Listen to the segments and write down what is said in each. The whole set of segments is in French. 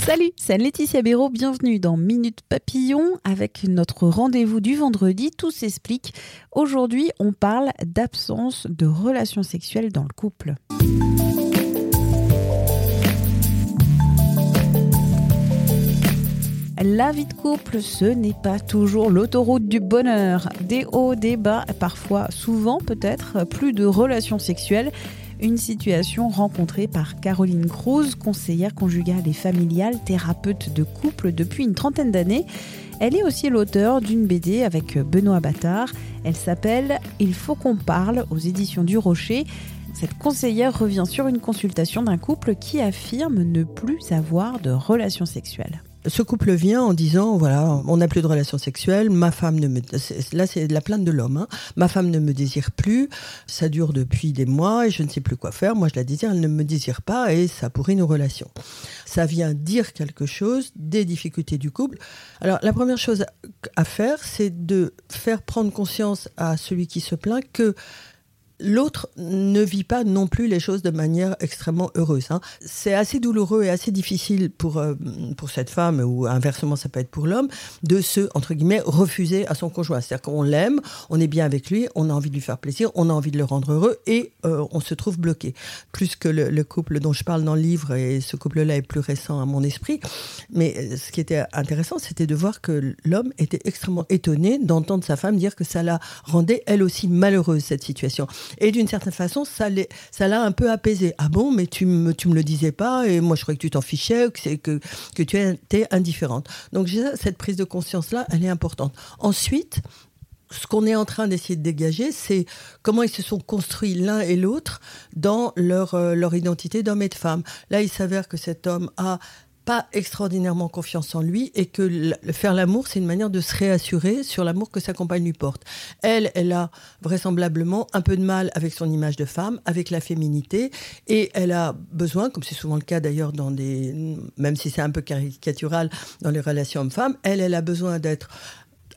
Salut, c'est Laetitia Béraud, bienvenue dans Minute Papillon avec notre rendez-vous du vendredi, tout s'explique. Aujourd'hui, on parle d'absence de relations sexuelles dans le couple. La vie de couple, ce n'est pas toujours l'autoroute du bonheur. Des hauts, des bas, parfois, souvent peut-être, plus de relations sexuelles. Une situation rencontrée par Caroline Cruz, conseillère conjugale et familiale, thérapeute de couple depuis une trentaine d'années. Elle est aussi l'auteur d'une BD avec Benoît Battard. Elle s'appelle Il faut qu'on parle aux éditions du Rocher. Cette conseillère revient sur une consultation d'un couple qui affirme ne plus avoir de relations sexuelles ce couple vient en disant voilà, on n'a plus de relations sexuelles, ma femme ne me là c'est la plainte de l'homme, hein. ma femme ne me désire plus, ça dure depuis des mois et je ne sais plus quoi faire. Moi je la désire, elle ne me désire pas et ça pourrit nos relations. Ça vient dire quelque chose des difficultés du couple. Alors la première chose à faire, c'est de faire prendre conscience à celui qui se plaint que l'autre ne vit pas non plus les choses de manière extrêmement heureuse. Hein. C'est assez douloureux et assez difficile pour, euh, pour cette femme, ou inversement ça peut être pour l'homme, de se, entre guillemets, refuser à son conjoint. C'est-à-dire qu'on l'aime, on est bien avec lui, on a envie de lui faire plaisir, on a envie de le rendre heureux, et euh, on se trouve bloqué. Plus que le, couple dont je parle dans le livre, et ce couple-là est plus récent à mon esprit, mais euh, ce qui était intéressant, c'était de voir que l'homme était extrêmement étonné d'entendre sa femme dire que ça la rendait elle aussi malheureuse, cette situation. Et d'une certaine façon, ça l'a un peu apaisé. Ah bon, mais tu me, tu me le disais pas, et moi je croyais que tu t'en fichais, que, que, que tu étais indifférente. Donc cette prise de conscience-là, elle est importante. Ensuite, ce qu'on est en train d'essayer de dégager, c'est comment ils se sont construits l'un et l'autre dans leur, euh, leur identité d'homme et de femme. Là, il s'avère que cet homme a extraordinairement confiance en lui et que faire l'amour, c'est une manière de se réassurer sur l'amour que sa compagne lui porte. Elle, elle a vraisemblablement un peu de mal avec son image de femme, avec la féminité, et elle a besoin, comme c'est souvent le cas d'ailleurs dans des, même si c'est un peu caricatural dans les relations hommes-femmes, elle, elle a besoin d'être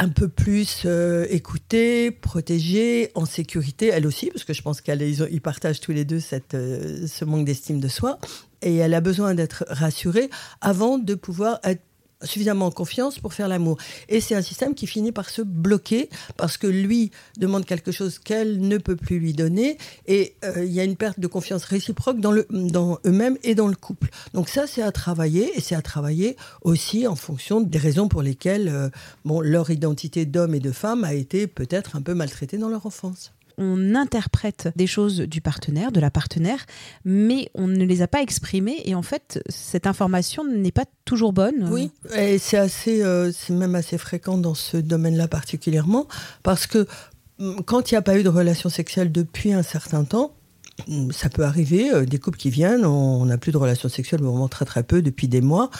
un peu plus euh, écoutée, protégée, en sécurité, elle aussi, parce que je pense qu'ils partagent tous les deux cette, euh, ce manque d'estime de soi. Et elle a besoin d'être rassurée avant de pouvoir être suffisamment en confiance pour faire l'amour. Et c'est un système qui finit par se bloquer parce que lui demande quelque chose qu'elle ne peut plus lui donner et euh, il y a une perte de confiance réciproque dans, le, dans eux-mêmes et dans le couple. Donc ça, c'est à travailler et c'est à travailler aussi en fonction des raisons pour lesquelles euh, bon, leur identité d'homme et de femme a été peut-être un peu maltraitée dans leur enfance on interprète des choses du partenaire, de la partenaire, mais on ne les a pas exprimées et en fait, cette information n'est pas toujours bonne. Oui, et c'est assez, euh, c'est même assez fréquent dans ce domaine-là particulièrement, parce que mm, quand il n'y a pas eu de relation sexuelle depuis un certain temps, mm, ça peut arriver, euh, des couples qui viennent, on n'a plus de relation sexuelle, vraiment très très peu depuis des mois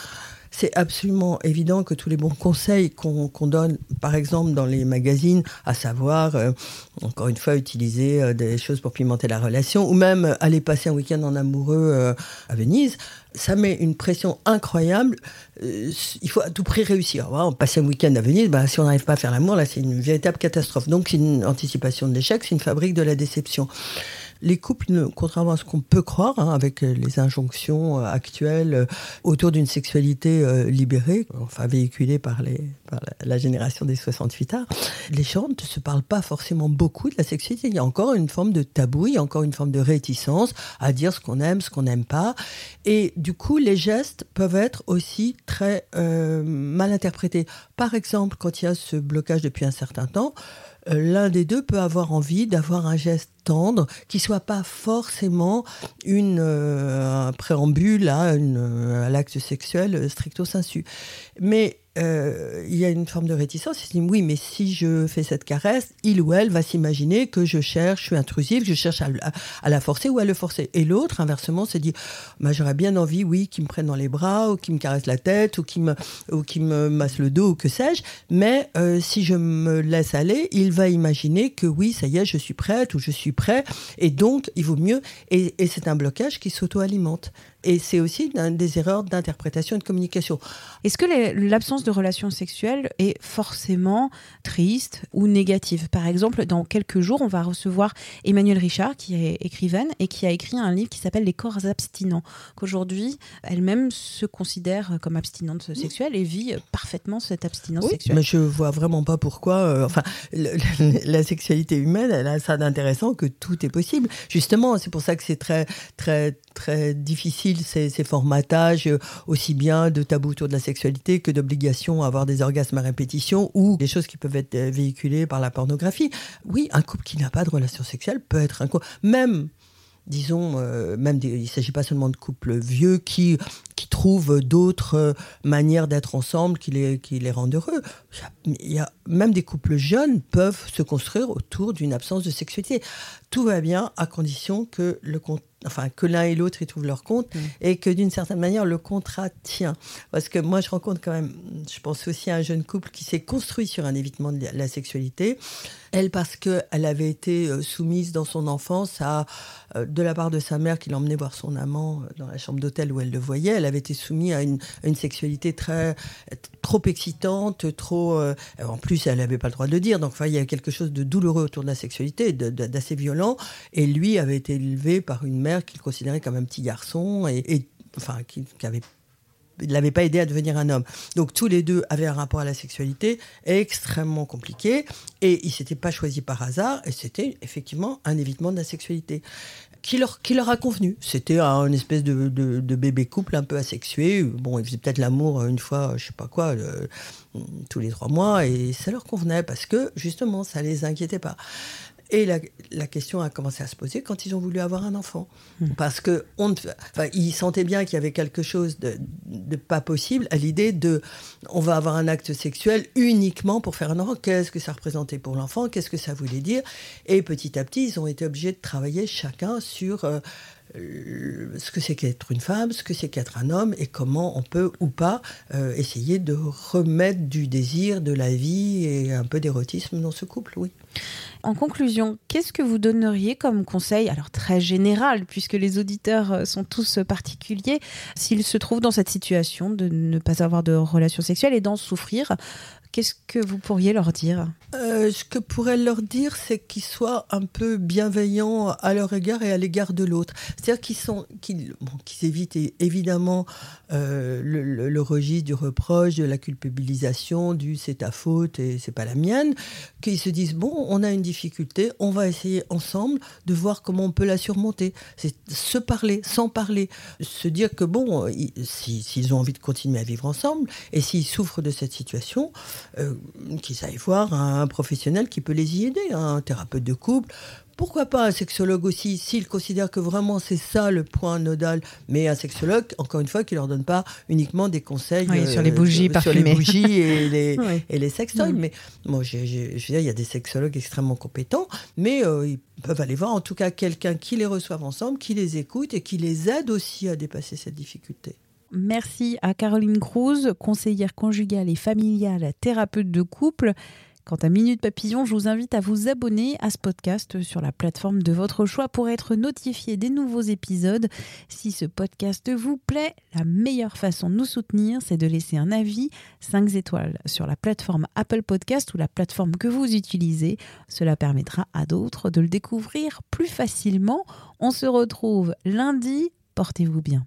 c'est absolument évident que tous les bons conseils qu'on donne, par exemple dans les magazines, à savoir, euh, encore une fois, utiliser euh, des choses pour pimenter la relation, ou même aller passer un week-end en amoureux euh, à Venise, ça met une pression incroyable. il faut à tout prix réussir. Voilà, passer un week-end à Venise, bah, si on n'arrive pas à faire l'amour, là, c'est une véritable catastrophe. Donc, c'est une anticipation de l'échec, c'est une fabrique de la déception les couples, contrairement à ce qu'on peut croire, hein, avec euh, les injonctions euh, actuelles euh, autour d'une sexualité libérée, enfin véhiculée par, les, la, génération des 68 ans, les gens ne se parlent pas forcément beaucoup de la sexualité. Il y a encore une forme de tabou, il y a encore une forme de réticence à dire ce qu'on aime, ce qu'on n'aime pas. Et du coup, les gestes peuvent être aussi très mal interprétés. Par exemple, quand il y a ce blocage depuis un certain temps, euh, l'un des deux peut avoir envie d'avoir un geste tendre qui soit pas forcément une euh, un préambule à, à l'acte sexuel stricto sensu. Mais euh, il y a une forme de réticence. Il se dit oui, mais si je fais cette caresse, il ou elle va s'imaginer que je cherche, je suis intrusive, je cherche à, la forcer ou à le forcer. Et l'autre, inversement, se dit bah, j'aurais bien envie, oui, qu'il me prenne dans les bras ou qu'il me caresse la tête ou qu'il me, masse le dos ou que sais-je. Mais euh, si je me laisse aller, il va imaginer que oui, ça y est, je suis prête ou je suis prêt. Et donc, il vaut mieux. Et c'est un blocage qui s'auto-alimente. Et c'est aussi des erreurs d'interprétation et de communication. Est-ce que l'absence de relations sexuelles est forcément triste ou négative Par exemple, dans quelques jours, on va recevoir Emmanuel Richard, qui est écrivaine et qui a écrit un livre qui s'appelle Les corps abstinents, qu'aujourd'hui, elle-même se considère comme abstinente sexuelle et vit parfaitement cette abstinence oui, sexuelle. Mais je vois vraiment pas pourquoi. Euh, enfin, la sexualité humaine, elle a ça d'intéressant que tout est possible. Justement, c'est pour ça que c'est très, très, très difficile ces, formatages, euh, aussi bien de tabous autour de la sexualité que d'obligations à avoir des orgasmes à répétition ou des choses qui peuvent être euh, véhiculées par la pornographie. Oui, un couple qui n'a pas de relation sexuelle peut être un couple, même disons, euh, même il ne s'agit pas seulement de couples vieux qui, qui trouvent d'autres manières d'être ensemble qui les, qui les rendent heureux. Il y, a, même des couples jeunes peuvent se construire autour d'une absence de sexualité. Tout va bien à condition que le, enfin que l'un et l'autre y trouvent leur compte mm. et que d'une certaine manière le contrat tient. Parce que moi je rencontre quand même, je pense aussi à un jeune couple qui s'est construit sur un évitement de la sexualité. Elle parce qu'elle avait été euh, soumise dans son enfance à, euh, de la part de sa mère qui l'emmenait voir son amant euh, dans la chambre d'hôtel où elle le voyait, elle avait été soumise à une, une sexualité très trop excitante, trop. en plus, elle n'avait pas le droit de le dire. Donc, enfin, il y a quelque chose de douloureux autour de la sexualité, d'assez violent. Et lui avait été élevé par une mère qu'il considérait comme un petit garçon et, enfin qui, avait l'avait pas aidé à devenir un homme. Donc tous les deux avaient un rapport à la sexualité extrêmement compliqué et ils s'étaient pas choisis par hasard et c'était effectivement un évitement de la sexualité qui leur, qui leur a convenu? C'était un espèce de, bébé couple un peu asexué. Bon, ils faisaient peut-être l'amour une fois, je sais pas quoi, tous les trois mois et ça leur convenait parce que justement ça les inquiétait pas. Et la, la, question a commencé à se poser quand ils ont voulu avoir un enfant. Hmm. Parce que on, enfin, ils sentaient bien qu'il y avait quelque chose de, de pas possible à l'idée de on va avoir un acte sexuel uniquement pour faire un enfant. Qu'est-ce que ça représentait pour l'enfant? Qu'est-ce que ça voulait dire? Et petit à petit, ils ont été obligés de travailler chacun sur euh, ce que c'est qu'être une femme, ce que c'est qu'être un homme et comment on peut ou pas euh, essayer de remettre du désir, de la vie et un peu d'érotisme dans ce couple, oui. En conclusion, qu'est-ce que vous donneriez comme conseil, alors très général, puisque les auditeurs euh, sont tous particuliers, s'ils se trouvent dans cette situation de ne pas avoir de relation sexuelle et d'en souffrir Qu'est-ce que vous pourriez leur dire? Euh, Ce que pourrais leur dire, c'est qu'ils soient un peu bienveillants à leur égard et à l'égard de l'autre. C'est-à-dire qu'ils, évitent évidemment euh, le, registre du reproche, de la culpabilisation, du c'est ta faute et c'est pas la mienne. Qu'ils se disent bon, on a une difficulté, on va essayer ensemble de voir comment on peut la surmonter. C'est se parler, sans parler, se dire que bon, s'ils ont envie de continuer à vivre ensemble et s'ils souffrent de cette situation euh, qu'ils aillent voir un, professionnel qui peut les y aider, un thérapeute de couple. Pourquoi pas un sexologue aussi, s'ils considèrent que vraiment c'est ça le point nodal, mais un sexologue, encore une fois, qui leur donne pas uniquement des conseils sur les bougies euh, sur les bougies et les, et les sextoys. Mais moi, je veux dire, il y a des sexologues extrêmement compétents, mais euh, ils peuvent aller voir en tout cas quelqu'un qui les reçoive ensemble, qui les écoute et qui les aide aussi à dépasser cette difficulté. Merci à Caroline Cruz, conseillère conjugale et familiale, thérapeute de couple. Quant à Minute Papillon, je vous invite à vous abonner à ce podcast sur la plateforme de votre choix pour être notifié des nouveaux épisodes. Si ce podcast vous plaît, la meilleure façon de nous soutenir, c'est de laisser un avis 5 étoiles sur la plateforme Apple Podcast ou la plateforme que vous utilisez. Cela permettra à d'autres de le découvrir plus facilement. On se retrouve lundi. Portez-vous bien.